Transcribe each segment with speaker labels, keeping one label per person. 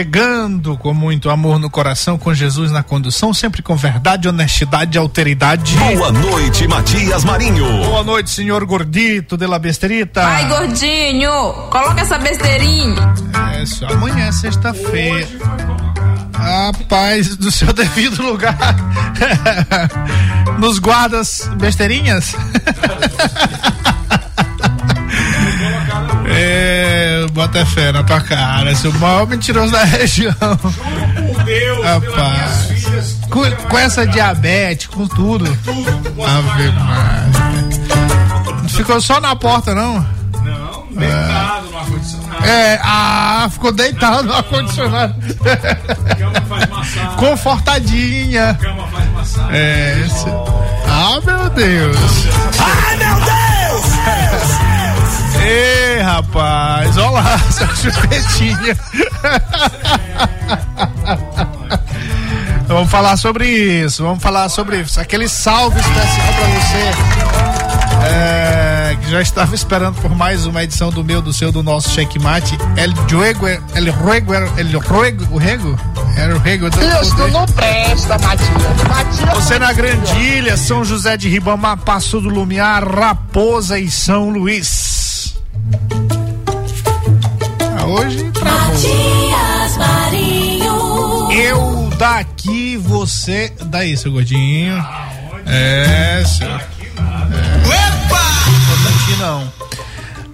Speaker 1: Chegando com muito amor no coração, com Jesus na condução, sempre com verdade, honestidade e alteridade.
Speaker 2: Boa noite, Matias Marinho.
Speaker 1: Boa noite, senhor gordito de la besterita.
Speaker 3: Ai, gordinho, coloca essa besteirinha.
Speaker 1: É, só amanhã é sexta-feira. Rapaz, do seu devido lugar. Nos guardas besteirinhas? É, bota fé na tua cara, seu maior mentiroso da região. Deus, Rapaz, com, com, essa diabetes, com tudo. Ave Maria. Ficou só na porta, não?
Speaker 4: Não, deitado é. no ar-condicionado.
Speaker 1: É, ah, ficou deitado no ar-condicionado.
Speaker 4: Cama faz massagem.
Speaker 1: Confortadinha.
Speaker 4: Cama faz massagem.
Speaker 1: É. Ah, meu Deus.
Speaker 2: Ai, meu Deus!
Speaker 1: Ei, rapaz, olha lá, seu chupetinha. vamos falar sobre isso, vamos falar sobre isso. Aquele salve especial para você. É, que já estava esperando por mais uma edição do meu, do seu, do nosso checkmate. El Juego, El Ruego, El Ruego, o Rego? Era o Rego.
Speaker 5: Isso não presta, Matias.
Speaker 1: Você na Grandilha, São José de Ribamar, Passo do Lumiar, Raposa e São Luís. Ah, hoje
Speaker 6: Matias Marinho.
Speaker 1: Eu daqui, você daí, seu gordinho. É, seu. É. Opa! não.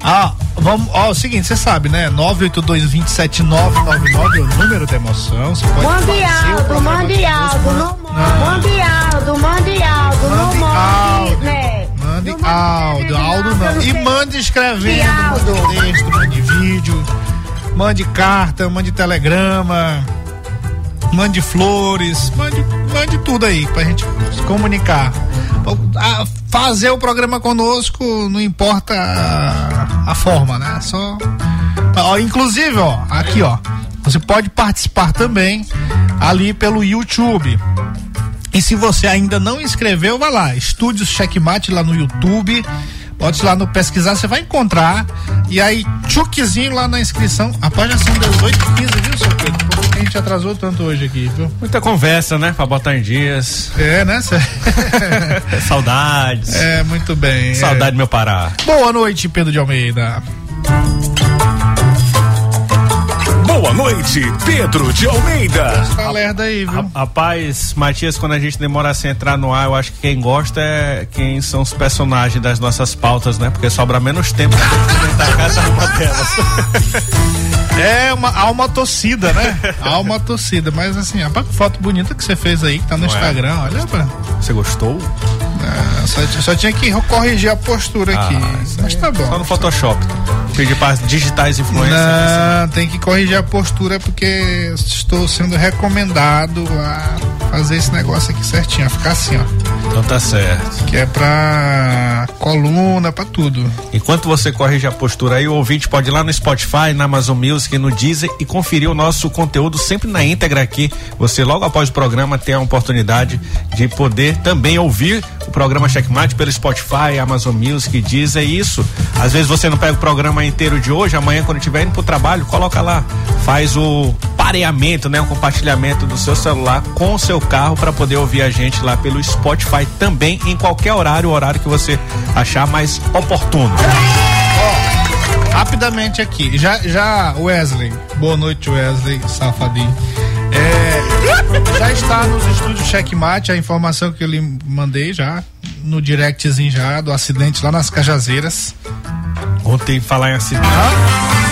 Speaker 1: Ah, vamos, ó, o seguinte, você sabe, né? 982-27999 é o número da emoção. Você pode
Speaker 5: mande Aldo, mande Aldo, não mande Aldo, mande Aldo, não mande, né?
Speaker 1: Mande áudio, áudio não. E mande escrevendo, mande texto, mande vídeo, mande carta, mande telegrama, mande flores, mande, mande tudo aí pra gente se comunicar. Fazer o programa conosco não importa a, a forma, né? Só. Ó, inclusive, ó, aqui, ó. Você pode participar também ali pelo YouTube. E se você ainda não inscreveu, vai lá, Estúdios Checkmate lá no YouTube. Pode ir lá no pesquisar, você vai encontrar. E aí, tchuquezinho lá na inscrição. Rapaz, já são 18 15 viu, seu Pedro? Por que a gente atrasou tanto hoje aqui, viu?
Speaker 4: Muita conversa, né? Pra botar em dias.
Speaker 1: É, né?
Speaker 4: Saudades.
Speaker 1: É, muito bem.
Speaker 4: Saudade é. meu Pará.
Speaker 1: Boa noite, Pedro de Almeida.
Speaker 2: Boa noite, Pedro de Almeida.
Speaker 1: Tá lerda aí, viu?
Speaker 4: Rapaz, Matias, quando a gente demora assim a entrar no ar, eu acho que quem gosta é quem são os personagens das nossas pautas, né? Porque sobra menos tempo pra gente comentar cada uma delas.
Speaker 1: É uma, há uma torcida, né? Há uma torcida, mas assim, a foto bonita que você fez aí, que tá no
Speaker 4: Não é?
Speaker 1: Instagram, olha pra.
Speaker 4: Você gostou?
Speaker 1: Ah, só, só tinha que corrigir a postura aqui.
Speaker 4: Ah, isso
Speaker 1: Mas tá bom.
Speaker 4: Só no Photoshop. Pedir para digitais influencers.
Speaker 1: Não, tem que corrigir a postura porque estou sendo recomendado a fazer esse negócio aqui certinho, a ficar assim, ó.
Speaker 4: Então tá certo.
Speaker 1: Que é pra coluna, pra tudo.
Speaker 4: Enquanto você corrige a postura aí, o ouvinte pode ir lá no Spotify, na Amazon Music, no Deezer e conferir o nosso conteúdo sempre na íntegra aqui. Você logo após o programa tem a oportunidade de poder também ouvir o programa Checkmate pelo Spotify, Amazon Music, Deezer isso. Às vezes você não pega o programa inteiro de hoje, amanhã quando estiver indo pro trabalho, coloca lá, faz o pareamento, né, o compartilhamento do seu celular com o seu carro para poder ouvir a gente lá pelo Spotify também em qualquer horário, o horário que você achar mais oportuno.
Speaker 1: Rapidamente aqui, já, já Wesley, boa noite Wesley, safadinho. É, já está nos estúdios Checkmate a informação que eu lhe mandei já, no directzinho já, do acidente lá nas Cajazeiras.
Speaker 4: Ontem falar em acidente.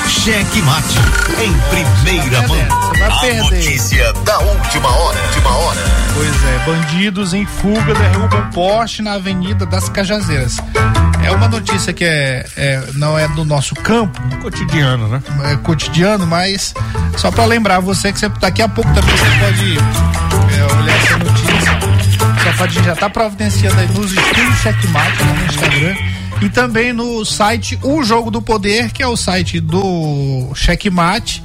Speaker 2: Cheque mate em primeira mão.
Speaker 1: Você vai
Speaker 2: A
Speaker 1: perder.
Speaker 2: notícia da última hora. Última hora.
Speaker 1: Pois é, bandidos em fuga derrubam poste na Avenida das Cajazeiras. É uma notícia que é, é- não é do nosso campo,
Speaker 4: Cotidiano, né?
Speaker 1: é cotidiano, mas só pra lembrar você que você, daqui a pouco também você pode é, olhar essa notícia. Safadinho já tá providenciando aí nos estúdios Checkmate lá no Instagram e também no site O Jogo do Poder, que é o site do Checkmate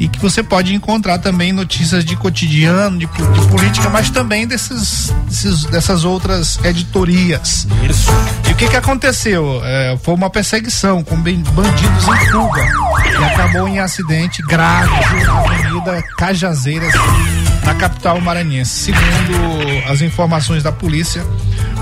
Speaker 1: e que você pode encontrar também notícias de cotidiano, de, de política, mas também desses, desses- dessas outras editorias.
Speaker 4: Isso.
Speaker 1: E o que que aconteceu? É, foi uma perseguição com bandidos em fuga e acabou em acidente grave na Avenida Cajazeiras, na capital maranhense. Segundo as informações da polícia,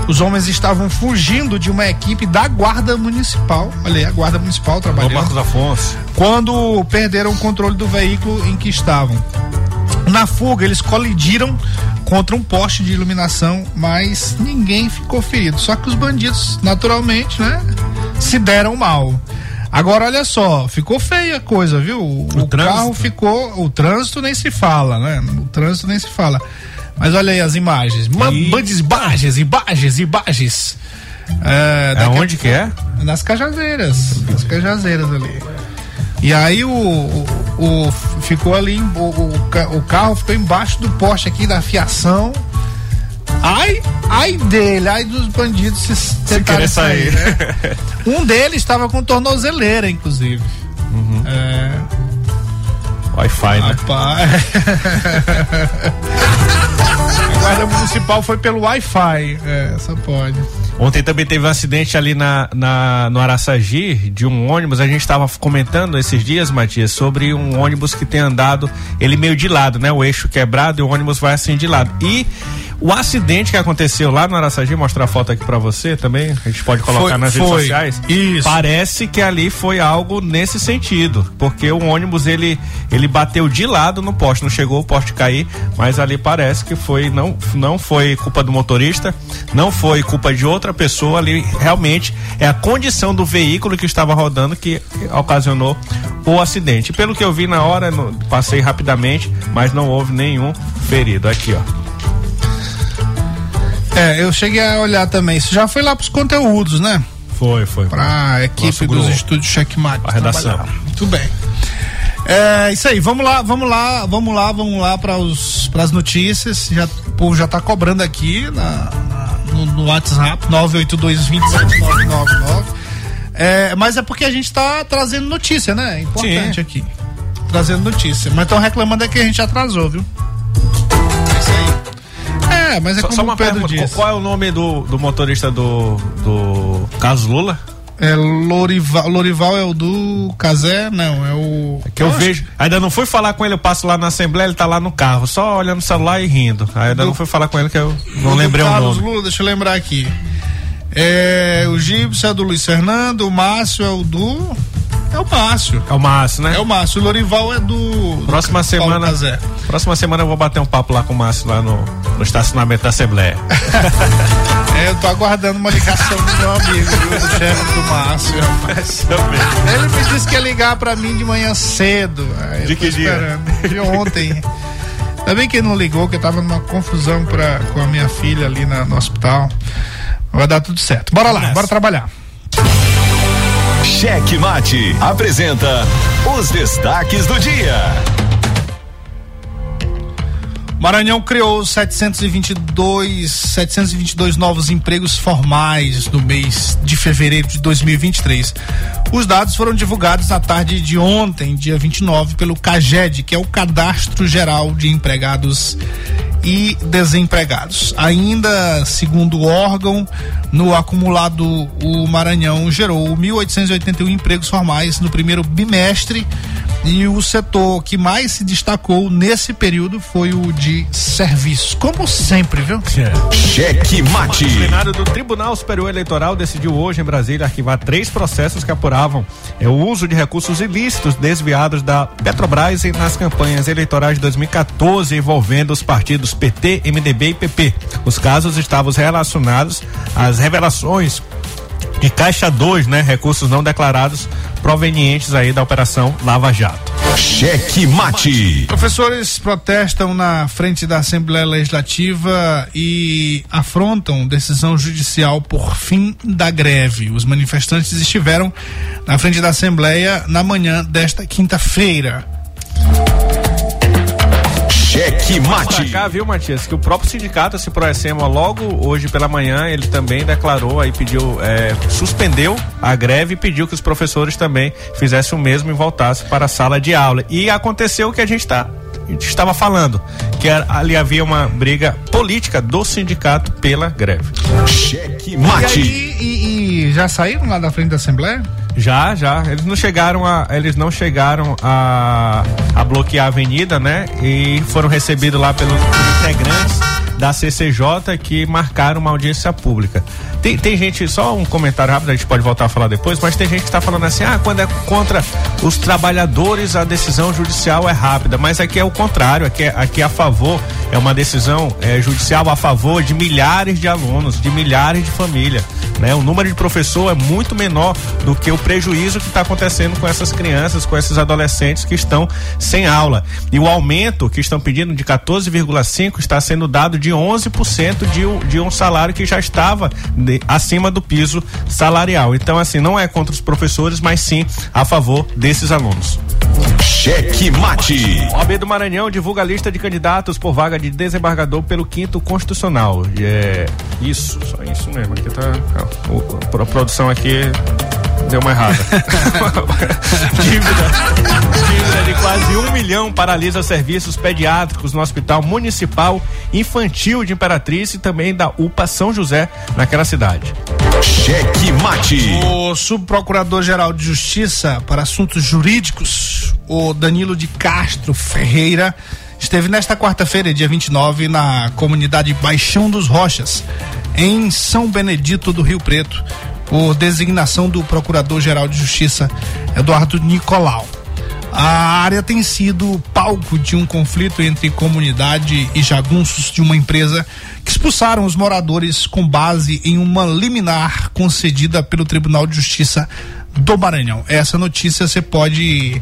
Speaker 1: os homens estavam fugindo de uma equipe da Guarda Municipal. Olha aí, a Guarda Municipal trabalhando
Speaker 4: Marcos Afonso.
Speaker 1: quando perderam o controle do veículo em que estavam. Na fuga, eles colidiram contra um poste de iluminação, mas ninguém ficou ferido. Só que os bandidos, naturalmente, né, se deram mal. Agora, olha só, ficou feia a coisa, viu? O, o carro ficou. O trânsito nem se fala, né? O trânsito nem se fala. Mas olha aí as imagens. Ma-
Speaker 4: Ih.
Speaker 1: Bandidos, imagens, imagens, imagens. É, daqui a
Speaker 4: que é?
Speaker 1: nas cajazeiras. Nas cajazeiras ali. E aí o, o, o- ficou ali, o, o, o carro ficou embaixo do poste aqui da fiação. Ai, ai dele, ai dos bandidos se, tentarem
Speaker 4: querer sair.
Speaker 1: né? Um deles estava com tornozeleira, inclusive. É,
Speaker 4: Wi-Fi, né?
Speaker 1: A guarda municipal foi pelo Wi-Fi. É, só pode.
Speaker 4: Ontem também teve um acidente ali na, na, no Araçagi de um ônibus. A gente estava comentando esses dias, Matias, sobre um ônibus que tem andado ele meio de lado, né? O eixo quebrado e o ônibus vai assim de lado. E o acidente que aconteceu lá no Araçagi, mostrar a foto aqui para você também, a gente pode colocar
Speaker 1: Foi-
Speaker 4: nas redes
Speaker 1: foi.
Speaker 4: sociais.
Speaker 1: Isso.
Speaker 4: Parece que ali foi algo nesse sentido, porque o ônibus ele ele bateu de lado no poste, não chegou o poste cair, mas ali parece que foi não não foi culpa do motorista, não foi culpa de outra pessoa ali, realmente é a condição do veículo que estava rodando que ocasionou o acidente. Pelo que eu vi na hora, no- passei rapidamente, mas não houve nenhum ferido. Aqui, ó.
Speaker 1: É, eu cheguei a olhar também. Isso já foi lá pros conteúdos, né?
Speaker 4: Foi, foi.
Speaker 1: Pra equipe
Speaker 4: Nosso
Speaker 1: dos estúdios Checkmate.
Speaker 4: A redação.
Speaker 1: trabalhar. Muito bem. É isso aí, vamos lá, vamos lá, vamos lá, vamos lá para as notícias. Já, o povo já tá cobrando aqui na, na- no, no WhatsApp 982-27999. É, mas é porque a gente tá trazendo notícia, né? É importante
Speaker 4: Sim.
Speaker 1: aqui. Trazendo notícia. Mas estão reclamando é que a gente atrasou, viu? É. É, mas é
Speaker 4: Só,
Speaker 1: como
Speaker 4: só uma
Speaker 1: o Pedro
Speaker 4: pergunta,
Speaker 1: disse.
Speaker 4: qual é o nome do, do motorista do, do Carlos Lula?
Speaker 1: É Lorival, Lorival é o do Casé? Não, é o.
Speaker 4: Que eu
Speaker 1: acho
Speaker 4: vejo. Ainda não fui falar com ele, eu passo lá na Assembleia, ele tá lá no carro, só olhando o celular e rindo. Ainda
Speaker 1: Do-
Speaker 4: não fui falar com ele que eu
Speaker 1: o
Speaker 4: não
Speaker 1: do
Speaker 4: lembrei o
Speaker 1: Carlos
Speaker 4: nome.
Speaker 1: Lula, deixa eu lembrar aqui. É, o Gibson é do Luiz Fernando, o Márcio é o do. É o Márcio.
Speaker 4: É o Márcio, né?
Speaker 1: É o Márcio. O Lorival é do.
Speaker 4: Próxima
Speaker 1: do
Speaker 4: semana. Próxima semana eu vou bater um papo lá com o Márcio lá no, no estacionamento da Assembleia.
Speaker 1: é, eu tô aguardando uma ligação do meu amigo, viu, do chefe do Márcio. Ele me disse que ia ligar pra mim de manhã cedo.
Speaker 4: de que dia?
Speaker 1: De ontem. Ainda bem que ele não ligou, que eu tava numa confusão pra, com a minha filha ali na, no hospital. Vai dar tudo certo. Bora lá, bora trabalhar.
Speaker 2: Cheque Mate apresenta os destaques do dia.
Speaker 1: Maranhão criou 722, 722 novos empregos formais no mês de fevereiro de 2023. Os dados foram divulgados na tarde de ontem, dia 29, pelo CAGED, que é o Cadastro Geral de Empregados e Desempregados. Ainda, segundo o órgão, no acumulado, o Maranhão gerou 1.881 empregos formais no primeiro bimestre e o setor que mais se destacou nesse período foi o de serviços, como sempre, viu?
Speaker 2: É. Cheque mate.
Speaker 4: O plenário do Tribunal Superior Eleitoral decidiu hoje em Brasília arquivar três processos que apuravam é, o uso de recursos ilícitos desviados da Petrobras nas campanhas eleitorais de 2014 envolvendo os partidos PT, MDB e PP. Os casos estavam relacionados às revelações de Caixa 2, né? Recursos não declarados provenientes aí da operação Lava Jato.
Speaker 2: Cheque mate.
Speaker 1: Professores protestam na frente da Assembleia Legislativa e afrontam decisão judicial por fim da greve. Os manifestantes estiveram na frente da Assembleia na manhã desta quinta-feira.
Speaker 2: Cheque mate.
Speaker 4: Pra cá, viu, Matias, que o próprio sindicato, se Proecema, logo hoje pela manhã, ele também declarou aí, pediu, é, suspendeu a greve e pediu que os professores também fizessem o mesmo e voltassem para a sala de aula. E aconteceu o que a gente está estava falando, que ali havia uma briga política do sindicato pela greve.
Speaker 2: Cheque mate.
Speaker 1: E, aí, e, e já saíram lá da frente da Assembleia?
Speaker 4: Já, já. Eles não chegaram a, eles não chegaram a, a bloquear a avenida, né? E foram recebidos lá pelos integrantes da CCJ que marcaram uma audiência pública. Tem, tem gente, só um comentário rápido, a gente pode voltar a falar depois, mas tem gente que está falando assim, ah, quando é contra os trabalhadores a decisão judicial é rápida, mas aqui é o contrário, aqui é, aqui é a favor, é uma decisão é, judicial a favor de milhares de alunos, de milhares de famílias, né? O número de professor é muito menor do que o prejuízo que está acontecendo com essas crianças, com esses adolescentes que estão sem aula. E o aumento que estão pedindo de 14,5 está sendo dado de 11% de, de um salário que já estava de, acima do piso salarial. Então, assim, não é contra os professores, mas sim a favor desses alunos.
Speaker 2: Cheque mate.
Speaker 4: OAB do Maranhão divulga a lista de candidatos por vaga de desembargador pelo quinto constitucional. É isso, só isso mesmo. Aqui tá a, a produção aqui deu uma errada. dívida, dívida de quase um milhão paralisa serviços pediátricos no Hospital Municipal Infantil de Imperatriz e também da UPA São José, naquela cidade.
Speaker 2: Cheque mate.
Speaker 1: O subprocurador-geral de Justiça para Assuntos Jurídicos, o Danilo de Castro Ferreira, esteve nesta quarta-feira, dia 29, na comunidade Baixão dos Rochas, em São Benedito do Rio Preto, por designação do Procurador-Geral de Justiça, Eduardo Nicolau. A área tem sido palco de um conflito entre comunidade e jagunços de uma empresa que expulsaram os moradores com base em uma liminar concedida pelo Tribunal de Justiça do Maranhão. Essa notícia você pode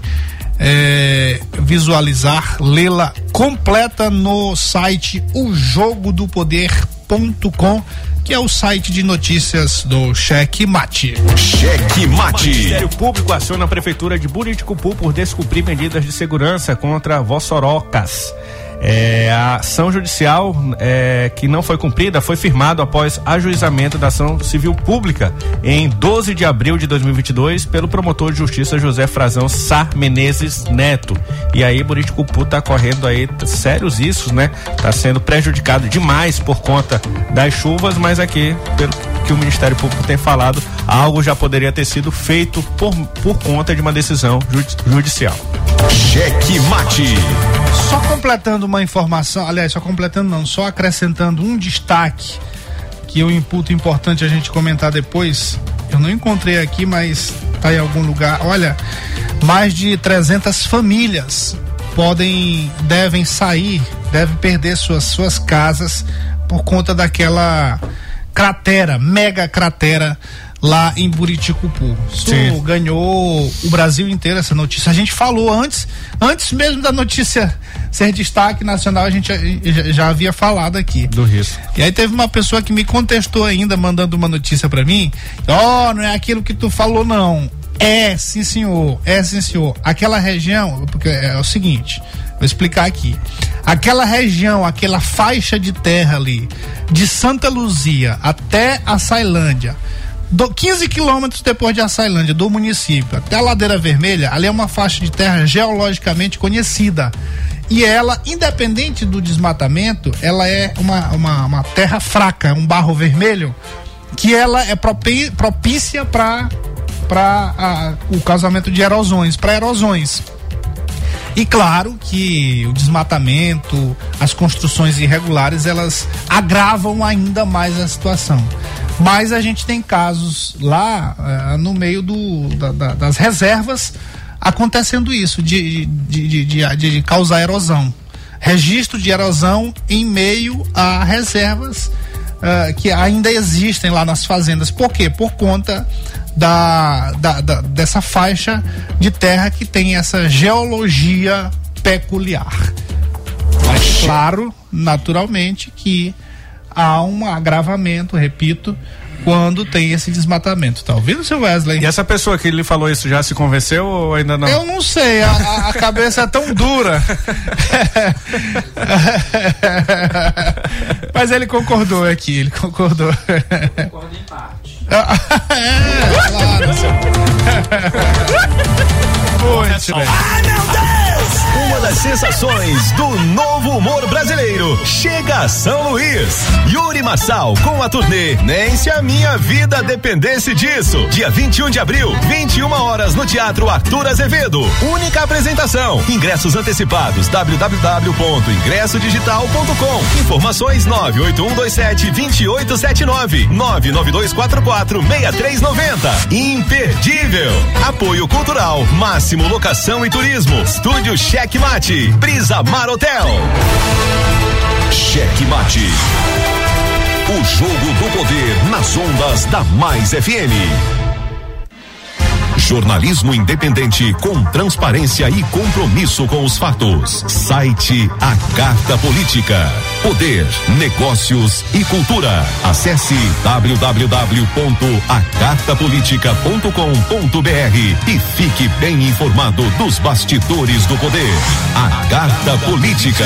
Speaker 1: é, visualizar, lê-la completa no site ojogodopoder.com que é o site de notícias do Cheque Mate.
Speaker 2: Cheque Mate.
Speaker 4: O Ministério Público aciona a Prefeitura de Buriticupu por descumprir medidas de segurança contra vossorocas. É, a ação judicial é, que não foi cumprida foi firmado após ajuizamento da ação civil pública em 12 de abril de 2022 pelo promotor de justiça José Frazão Sá Menezes Neto. E aí Buriticupu tá correndo aí sérios riscos, né? Tá sendo prejudicado demais por conta das chuvas, mas aqui, pelo que o Ministério Público tem falado, algo já poderia ter sido feito por, por conta de uma decisão judicial.
Speaker 2: Cheque mate.
Speaker 1: Só completando uma informação, aliás, só completando não, só acrescentando um destaque que eu imputo importante a gente comentar depois. Eu não encontrei aqui, mas está em algum lugar. Olha, mais de 300 famílias podem, devem sair, devem perder suas, suas casas por conta daquela cratera, mega cratera lá em Buriticupu. Isso
Speaker 4: Sim.
Speaker 1: ganhou o Brasil inteiro essa notícia. A gente falou antes, antes mesmo da notícia ser destaque nacional, a gente já, já- havia falado aqui.
Speaker 4: Do risco.
Speaker 1: E aí teve uma pessoa que me contestou ainda, mandando uma notícia pra mim. Ó, não é aquilo que tu falou, não. É, sim, senhor. É, sim, senhor. Aquela região, porque é o seguinte, vou explicar aqui. Aquela região, aquela faixa de terra ali, de Santa Luzia até a Sailândia, do 15 quilômetros depois de Açailândia, do município, até a Ladeira Vermelha, ali é uma faixa de terra geologicamente conhecida. E ela, independente do desmatamento, ela é uma, uma, uma terra fraca, um barro vermelho, que ela é propícia para para o casamento de erosões, para erosões. E claro que o desmatamento, as construções irregulares, elas agravam ainda mais a situação. Mas a gente tem casos lá eh, no meio do, da- da- das reservas acontecendo isso, de, de, de, de- causar erosão. Registro de erosão em meio a reservas ah, que ainda existem lá nas fazendas. Por quê? Por conta da, da- da- dessa faixa de terra que tem essa geologia peculiar. Mas claro, naturalmente, que há um agravamento, repito, quando tem esse desmatamento. Tá ouvindo, seu Wesley?
Speaker 4: E essa pessoa que lhe falou isso já se convenceu ou ainda não?
Speaker 1: Eu não sei, a, a- cabeça é tão dura. Mas ele concordou aqui, ele concordou. Concordo em parte. é, claro. Muito bem.
Speaker 2: Uma das sensações do novo humor brasileiro chega a São Luís. Yuri Marçal com a turnê Nem se a minha vida dependesse disso. Dia 21 de abril, 21 horas no Teatro Arthur Azevedo. Única apresentação. Ingressos antecipados www.ingressodigital.com. Informações 98127 2879 99244 6390. Imperdível. Apoio Cultural, Máximo Locação e Turismo. Estúdio Cheque Mate. Brisa Mar Hotel. Cheque Mate. O jogo do poder nas ondas da Mais FM. Jornalismo independente com transparência e compromisso com os fatos. Site A Carta Política. Poder, negócios e cultura. Acesse www.acartapolitica.com.br e fique bem informado dos bastidores do poder. A Carta Política.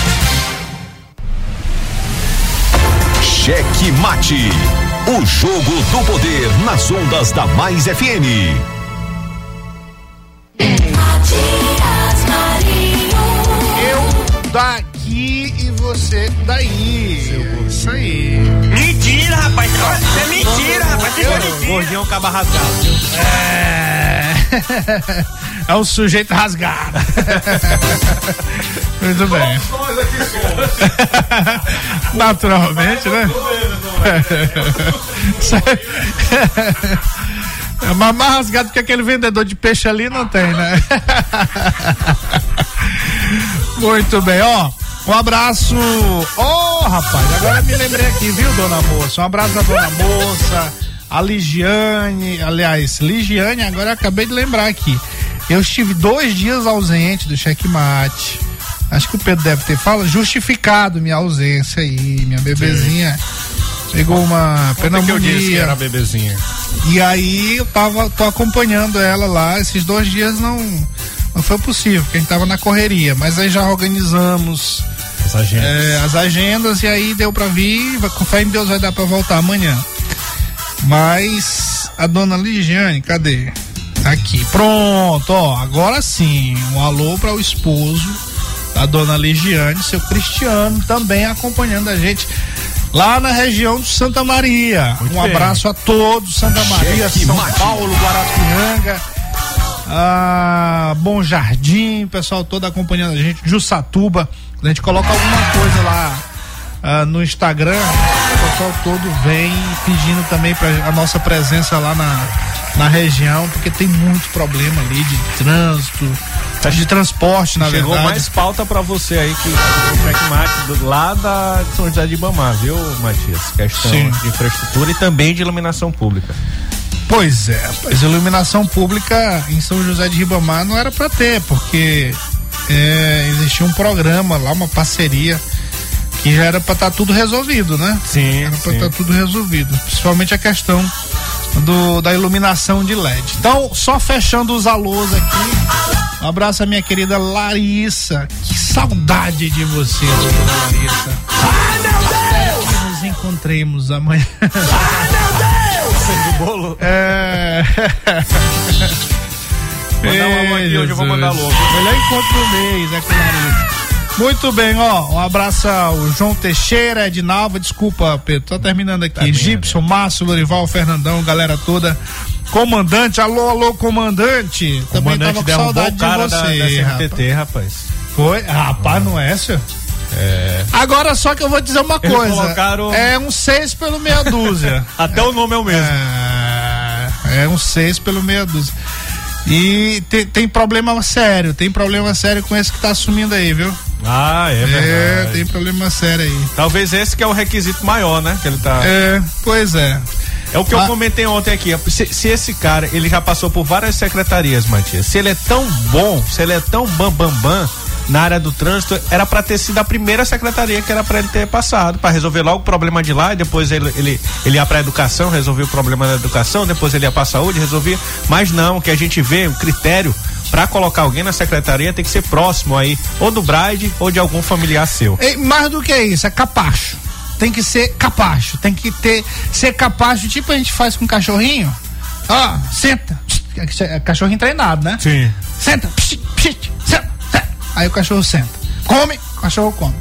Speaker 2: Cheque Mate. O jogo do poder nas ondas da Mais FM.
Speaker 6: Matias Marinho.
Speaker 1: eu daqui e você daí. Isso aí.
Speaker 7: Mentira, rapaz. Isso é mentira, rapaz. Isso é mentira.
Speaker 4: Gordinho caba rasgado.
Speaker 1: É. é o sujeito rasgado. Muito bem. Naturalmente, né? É- É mais rasgado que aquele vendedor de peixe ali não tem, né? Muito bem, ó. Um abraço. Ô, rapaz, agora me lembrei aqui, viu, dona moça? Um abraço da dona moça, a Ligiane. Aliás, Ligiane, agora acabei de lembrar aqui. Eu estive dois dias ausente do checkmate. acho que o Pedro deve ter falado, justificado minha ausência aí, minha bebezinha. Pegou uma
Speaker 4: é que eu disse que
Speaker 1: pneumonia.
Speaker 4: era bebezinha?
Speaker 1: E aí eu tava, tô acompanhando ela lá, esses dois dias não, não foi possível, porque a gente tava na correria, mas aí já organizamos
Speaker 4: Essa gente.
Speaker 1: é, as agendas e aí deu pra vir, com fé em Deus vai dar pra voltar amanhã. Mas a dona Ligiane, cadê? Tá Aqui, pronto, ó, agora sim, um alô para o esposo da dona Ligiane, seu Cristiano, também acompanhando a gente lá na região de Santa Maria.
Speaker 4: Muito
Speaker 1: um
Speaker 4: bem.
Speaker 1: abraço a todos, Santa Maria,
Speaker 2: Cheque
Speaker 1: São
Speaker 2: mate.
Speaker 1: Paulo, Guarapiranga. Ah, Bom Jardim, pessoal todo acompanhando a gente, Jussatuba. A gente coloca alguma coisa lá ah, no Instagram, o pessoal todo vem pedindo também pra, a nossa presença lá na, na região, porque tem muito problema ali de trânsito, de transporte, na
Speaker 4: Chegou
Speaker 1: verdade.
Speaker 4: mais pauta pra você aí que o checkmate lá da de São José de Ibamar, viu, Matias? Questão
Speaker 1: Sim.
Speaker 4: de infraestrutura e também de iluminação pública.
Speaker 1: Pois é, rapaz, iluminação pública em São José de Ribamar não era pra ter, porque é, existia um programa lá, uma parceria que já era pra estar tudo resolvido, né?
Speaker 4: Sim,
Speaker 1: Era pra
Speaker 4: sim.
Speaker 1: estar tudo resolvido, principalmente a questão do, da iluminação de LED. Então, só fechando os alôs aqui, um abraço à minha querida Larissa. Que saudade de você, Larissa. Ai, meu Deus! Que nos encontremos amanhã.
Speaker 4: Do bolo.
Speaker 1: É.
Speaker 4: Mandar um alô aqui, hoje eu vou mandar viu?
Speaker 1: Melhor encontro do mês, é com Larissa. Muito bem, ó. Um abraço ao João Teixeira, Edinalva, desculpa, Pedro, tô terminando aqui.
Speaker 4: Termina.
Speaker 1: Gibson, Márcio, Lorival, Fernandão, galera toda. Comandante, alô, alô, comandante. Também tava
Speaker 4: comandante
Speaker 1: com
Speaker 4: derrubou
Speaker 1: saudade de
Speaker 4: da,
Speaker 1: você.
Speaker 4: da
Speaker 1: rapaz.
Speaker 4: CMTT, rapaz.
Speaker 1: Foi? Rapaz, não é, senhor?
Speaker 4: É.
Speaker 1: Agora só que eu vou dizer uma
Speaker 4: Eles
Speaker 1: coisa.
Speaker 4: colocaram-
Speaker 1: É um seis pelo meia dúzia.
Speaker 4: Até o nome é o mesmo.
Speaker 1: É, é um seis pelo meia dúzia. E tem, tem problema sério, tem problema sério com esse que tá assumindo aí, viu?
Speaker 4: Ah, é
Speaker 1: É,
Speaker 4: verdade.
Speaker 1: tem problema sério aí.
Speaker 4: Talvez esse que é o requisito maior, né? Que ele tá.
Speaker 1: É, pois é.
Speaker 4: É o que
Speaker 1: Ah.
Speaker 4: eu comentei ontem aqui. Se, se esse cara, ele já passou por várias secretarias, Matias. Se ele é tão bom, se ele é tão bam bam bam na área do trânsito, era pra ter sido a primeira secretaria que era pra ele ter passado, pra resolver logo o problema de lá, e depois ele, ele, ele ia pra educação, resolvia o problema da educação, depois ele ia pra saúde, resolvia. Mas não, o que a gente vê, o critério pra colocar alguém na secretaria tem que ser próximo aí, ou do Bride ou de algum familiar seu.
Speaker 1: E mais do que isso, é capacho. Tem que ser capacho, tem que ter ser capacho, tipo a gente faz com cachorrinho. Ó, senta. É Cachorrinho treinado, né?
Speaker 4: Sim.
Speaker 1: Senta. Psh, psh, senta, senta. Aí o cachorro senta. Come, o cachorro come.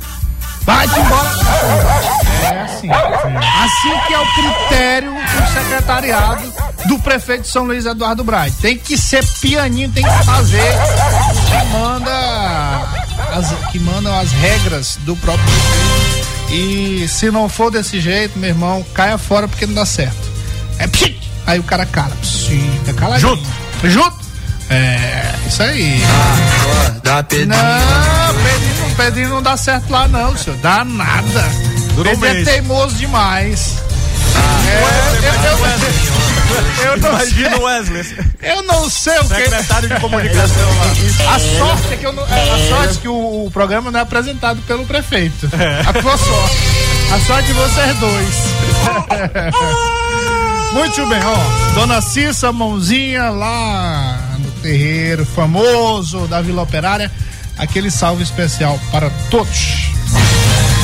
Speaker 1: Vai-te embora. cachorro vai. É assim. Assim que é o critério do secretariado do prefeito de São Luís Eduardo Braide. Tem que ser pianinho, tem que fazer o que manda as, que mandam as regras do próprio prefeito. E se não for desse jeito, meu irmão, caia fora porque não dá certo. É psi, aí o cara cala. Psi, fica caladinho.
Speaker 4: Junto.
Speaker 1: Junto. É, isso aí.
Speaker 7: Dá pedrinho.
Speaker 1: Não, Pedrinho, Pedrinho não dá certo lá não, senhor. Dá nada.
Speaker 4: Durou um
Speaker 1: Pedrinho é
Speaker 4: mês.
Speaker 1: teimoso demais. É, eu, eu, eu, não
Speaker 4: Imagina o
Speaker 1: sei,
Speaker 4: Wesley,
Speaker 1: eu não sei o que.
Speaker 4: secretário de comunicação lá.
Speaker 1: A sorte é que eu não, é, a sorte é que o, o programa não é apresentado pelo prefeito. A tua sorte. A sorte de vocês dois. Muito bem, ó. Dona Cissa Mãozinha lá terreiro famoso da Vila Operária. Aquele salve especial para todos.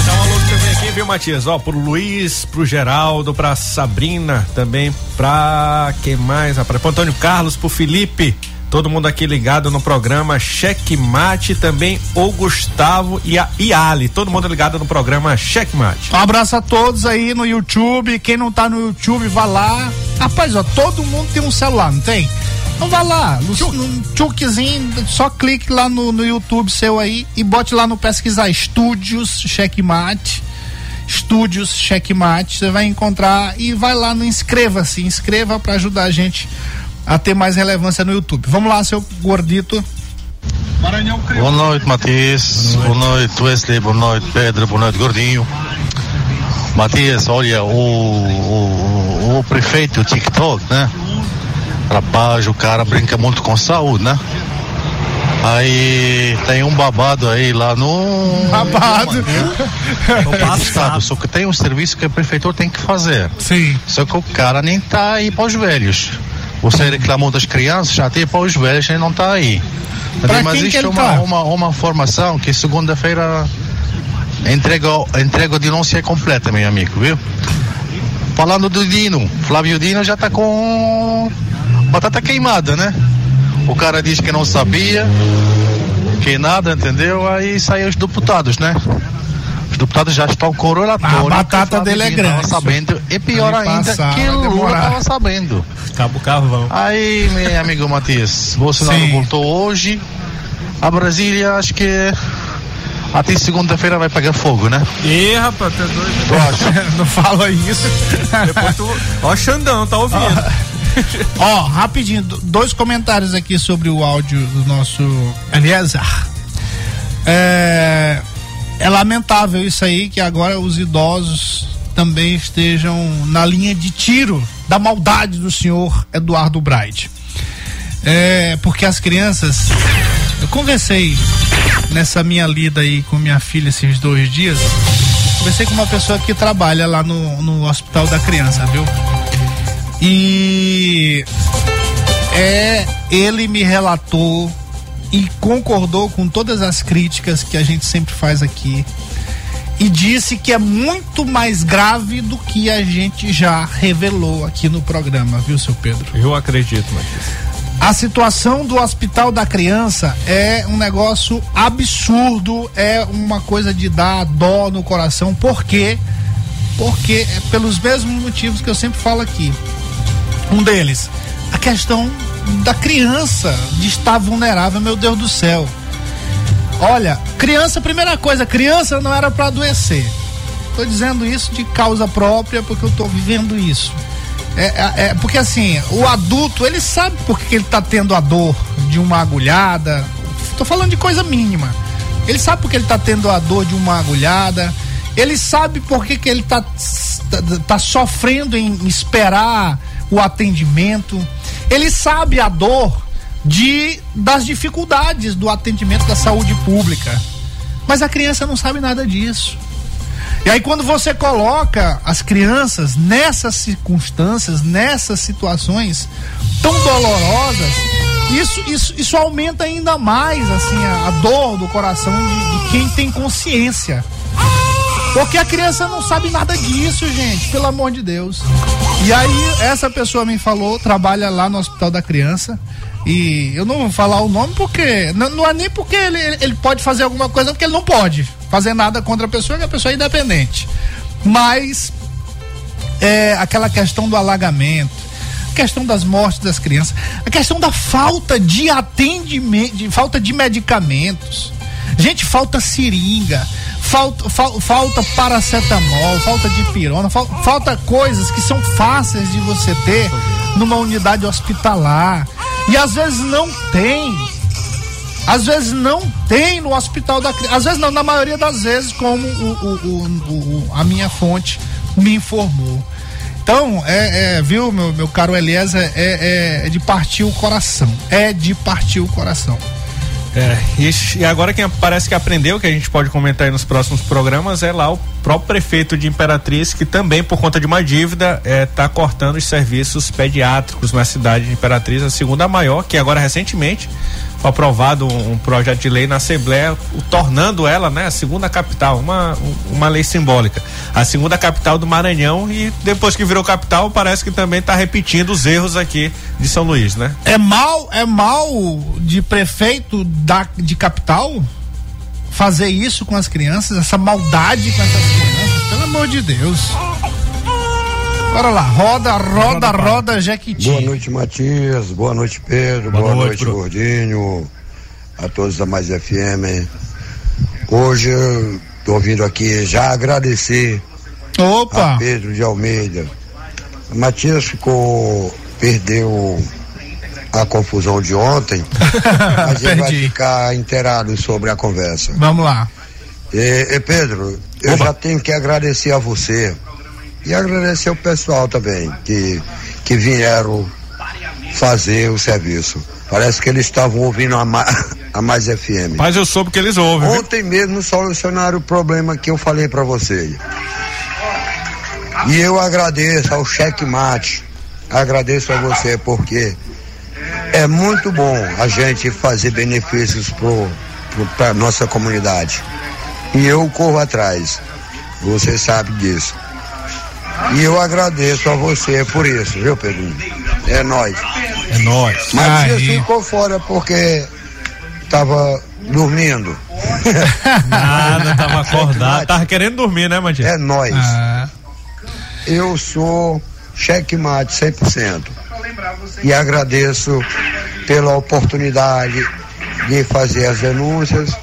Speaker 4: Então, um alô também aqui, viu, Matias? Ó, pro Luiz, pro Geraldo, pra Sabrina, também pra quem mais, rapaz? Pro Antônio Carlos, pro Felipe. Todo mundo aqui ligado no programa Checkmate, também o Gustavo e a Iali. Todo mundo ligado no programa Checkmate.
Speaker 1: Um abraço a todos aí no YouTube. Quem não tá no YouTube, vá lá. Rapaz, ó, todo mundo tem um celular, não tem? Então vá lá, no, no tchuquezinho, só clique lá no, no YouTube seu aí e bote lá no pesquisar Estúdios Checkmate. Estúdios Checkmate, você vai encontrar e vai lá no inscreva-se, inscreva para ajudar a gente a ter mais relevância no YouTube. Vamos lá, seu gordito.
Speaker 8: Boa noite, Matias. Boa noite, Wesley. Boa noite, Pedro. Boa noite, Gordinho. Matias, olha, o, o, o prefeito TikTok, né? Rapaz, o cara brinca muito com saúde, né? Aí tem um babado aí lá no.
Speaker 1: Babado.
Speaker 8: No estado. Só que tem um serviço que a prefeitura tem que fazer.
Speaker 1: Sim.
Speaker 8: Só que o cara nem tá aí para os velhos. Você reclamou das crianças, já tem para os velhos, ele não tá aí.
Speaker 1: Pra
Speaker 8: Mas
Speaker 1: quem que
Speaker 8: isto
Speaker 1: ele
Speaker 8: é uma,
Speaker 1: tá?
Speaker 8: uma, uma formação que segunda-feira entrega, entrega de denúncia completa, meu amigo, viu? Falando do Dino, Flávio Dino já tá com batata queimada, né? O cara diz que não sabia, que nada, entendeu? Aí saiu os deputados, né? Os deputados já estão relatório.
Speaker 1: A batata dele é grande,
Speaker 8: sabendo, e pior
Speaker 1: Vai
Speaker 8: ainda,
Speaker 1: passar,
Speaker 8: que Lula
Speaker 1: demorar.
Speaker 8: tava sabendo.
Speaker 4: Cabo Carvão.
Speaker 8: Aí, meu amigo Matias, Bolsonaro
Speaker 1: Sim.
Speaker 8: voltou hoje. A Brasília, acho que até segunda-feira vai pegar fogo, né?
Speaker 4: Ih, rapaz, tá doido.
Speaker 1: Não fala isso.
Speaker 4: Depois tu. Ó, Xandão, tá ouvindo?
Speaker 1: Ó, rapidinho, do- dois comentários aqui sobre o áudio do nosso Eliezer. É, é lamentável isso aí, que agora os idosos também estejam na linha de tiro da maldade do senhor Eduardo Braide. É, porque as crianças. Eu conversei nessa minha lida aí com minha filha esses dois dias. Conversei com uma pessoa que trabalha lá no, no Hospital da Criança, viu? E é, ele me relatou e concordou com todas as críticas que a gente sempre faz aqui e disse que é muito mais grave do que a gente já revelou aqui no programa, viu, seu Pedro?
Speaker 4: Eu acredito, Matias.
Speaker 1: A situação do Hospital da Criança é um negócio absurdo, é uma coisa de dar dó no coração, por quê? Porque é pelos mesmos motivos que eu sempre falo aqui. Um deles, a questão da criança de estar vulnerável, meu Deus do céu. Olha, criança, primeira coisa, criança não era para adoecer. Tô dizendo isso de causa própria porque eu tô vivendo isso. É, é- é porque assim, o adulto, ele sabe por que que ele tá tendo a dor de uma agulhada. Tô falando de coisa mínima. Ele sabe por que ele tá tendo a dor de uma agulhada. Ele sabe por que, que ele tá, tá, tá sofrendo em esperar o atendimento. Ele sabe a dor de das dificuldades do atendimento da saúde pública. Mas a criança não sabe nada disso. E aí quando você coloca as crianças nessas circunstâncias, nessas situações tão dolorosas, isso, isso, isso aumenta ainda mais assim a, a dor do coração de, de quem tem consciência. Porque a criança não sabe nada disso, gente, pelo amor de Deus. E aí, essa pessoa me falou, trabalha lá no Hospital da Criança. E eu não vou falar o nome porque. Não, não é nem porque ele, ele- pode fazer alguma coisa, porque ele não pode fazer nada contra a pessoa, que a pessoa é independente. Mas é, aquela questão do alagamento, questão das mortes das crianças, a questão da falta de atendimento, de falta de medicamentos. Gente, falta seringa, falta, fal- falta paracetamol, falta de pirona, fal- falta coisas que são fáceis de você ter numa unidade hospitalar. E às vezes não tem. Às vezes não tem no hospital da criança. Às vezes não, na maioria das vezes, como o, o- o- a minha fonte me informou. Então, é, é, viu, meu, meu caro Eliezer, é, é- é de partir o coração. É de partir o coração.
Speaker 4: É, e, agora quem parece que aprendeu, que a gente pode comentar aí nos próximos programas, é lá o próprio prefeito de Imperatriz, que também, por conta de uma dívida, está cortando os serviços pediátricos na cidade de Imperatriz, a segunda maior, que agora recentemente aprovado um, projeto de lei na Assembleia, tornando ela né, a segunda capital, uma, um- uma lei simbólica. A segunda capital do Maranhão e depois que virou capital, parece que também está repetindo os erros aqui de São Luís, né?
Speaker 1: É mal, é mal de prefeito da, de capital fazer isso com as crianças, essa maldade com essas crianças, pelo amor de Deus. Bora lá, roda, roda, roda, Jequiti.
Speaker 9: Boa noite, Matias. Boa noite, Pedro.
Speaker 1: Boa
Speaker 9: Boa,
Speaker 1: noite,
Speaker 9: noite. Gordinho. A todos da Mais FM. Hoje eu tô vindo aqui já agradecer
Speaker 1: Opa!
Speaker 9: a Pedro de Almeida. Matias ficou. perdeu a confusão de ontem, mas ele vai ficar inteirado sobre a conversa.
Speaker 1: Vamos lá.
Speaker 9: E, e, Pedro, eu já tenho que agradecer a você e agradecer o pessoal também que, que vieram fazer o serviço. Parece que eles estavam ouvindo a, ma- a Mais FM.
Speaker 4: Mas eu soube que eles ouvem. viu?
Speaker 9: Ontem mesmo solucionaram o problema que eu falei pra você. E eu agradeço ao Checkmate, agradeço a você porque é muito bom a gente fazer benefícios pro, pro, pra nossa comunidade. E eu corro atrás. Você sabe disso. E eu agradeço a você por isso, viu, Pedrinho? É nóis.
Speaker 4: É nóis.
Speaker 9: Mas
Speaker 1: Aí.
Speaker 9: ficou fora porque tava dormindo.
Speaker 4: Nada, tava acordado. Tava querendo dormir, né, Matias?
Speaker 9: É nóis.
Speaker 1: Ah,
Speaker 9: Eu sou checkmate 100%. E agradeço pela oportunidade de fazer as denúncias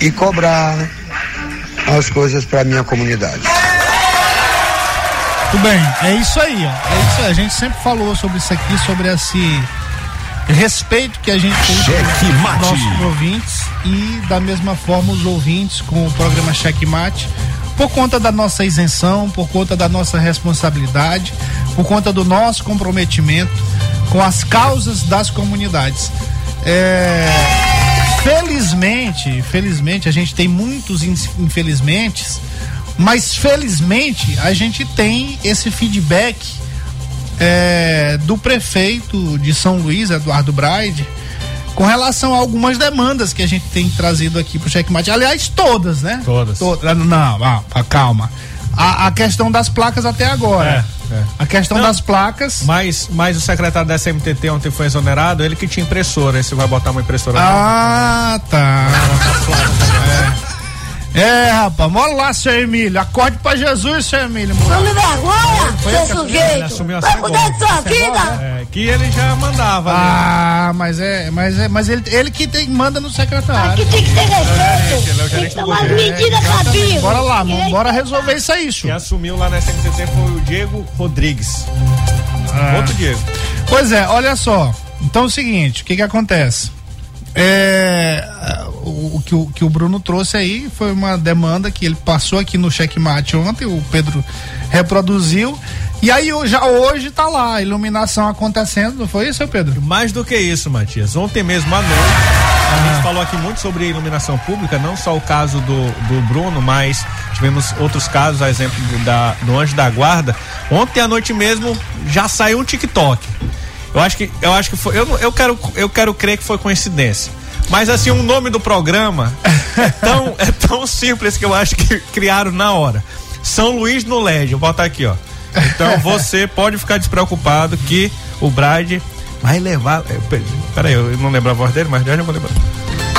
Speaker 9: e cobrar as coisas para minha comunidade.
Speaker 1: Tudo bem, é isso aí, ó. É isso aí. A gente sempre falou sobre isso aqui, sobre esse respeito que a gente tem com os nossos ouvintes e da mesma forma os ouvintes com o programa Cheque Mate, por conta da nossa isenção, por conta da nossa responsabilidade, por conta do nosso comprometimento com as causas das comunidades. É, felizmente, felizmente a gente tem muitos in- infelizmentes, mas felizmente a gente tem esse feedback é, do prefeito de São Luís, Eduardo Braide, com relação a algumas demandas que a gente tem trazido aqui pro Checkmate. Aliás, todas, né?
Speaker 4: Todas.
Speaker 1: To- não, ah, ah, calma. A, a questão das placas até agora.
Speaker 4: É, é.
Speaker 1: A questão
Speaker 4: Não.
Speaker 1: das placas.
Speaker 4: Mas, mas o secretário da SMTT ontem foi exonerado, ele que tinha impressora. Você vai botar uma impressora nova.
Speaker 1: Ah, tá. É, é rapaz, bora lá, seu Emílio. Acorde pra Jesus, seu Emílio.
Speaker 5: Não me vergonha, seu sujeito.
Speaker 4: assumiu
Speaker 5: Vai cuidar
Speaker 4: agora.
Speaker 5: de sua vida.
Speaker 4: É, que ele já mandava. né?
Speaker 1: Ah, mas é, mas é, mas ele, ele que tem, manda no secretário.
Speaker 5: Aqui tem que ter
Speaker 4: é o
Speaker 5: respeito. Tem
Speaker 4: gerente
Speaker 5: que
Speaker 4: do
Speaker 5: tomar medidas cabíveis.
Speaker 1: Bora lá, mano, bora resolver isso aí,
Speaker 4: Quem assumiu lá na SMTT foi o Diego Rodrigues.
Speaker 1: Ah.
Speaker 4: Outro Diego.
Speaker 1: Pois é, olha só. Então é o seguinte, o que que acontece? É, o, que, o que o Bruno trouxe aí foi uma demanda que ele passou aqui no checkmate ontem, o Pedro reproduziu. E aí já hoje tá lá, a iluminação acontecendo, não foi isso, Pedro?
Speaker 4: Mais do que isso, Matias. Ontem mesmo à noite, a gente falou aqui muito sobre iluminação pública, não só o caso do, do Bruno, mas tivemos outros casos, a exemplo do, da, do Anjo da Guarda. Ontem à noite mesmo já saiu um TikTok. Eu acho que, eu acho que foi. Eu, eu, quero, eu quero crer que foi coincidência. Mas assim, o nome do programa é tão, é tão simples que eu acho que criaram na hora. São Luís no LED, vou botar aqui, ó. Então você pode ficar despreocupado que o Bride vai levar. pe- Peraí, eu não lembro a voz dele, mas já já vou lembrar.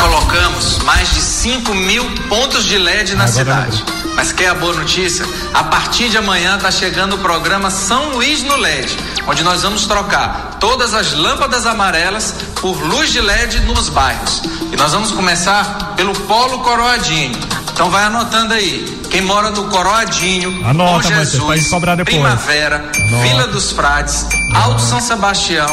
Speaker 10: Colocamos mais de 5 mil pontos de LED na cidade. Mas quer a boa notícia? A partir de amanhã está chegando o programa São Luís no LED, onde nós vamos trocar todas as lâmpadas amarelas por luz de LED nos bairros. E nós vamos começar pelo Polo Coroadinho. Então vai anotando aí. Quem mora no Coroadinho,
Speaker 4: Anota,
Speaker 10: Bom Jesus. Primavera,
Speaker 4: Anota.
Speaker 10: Vila dos Frades, Alto São Sebastião,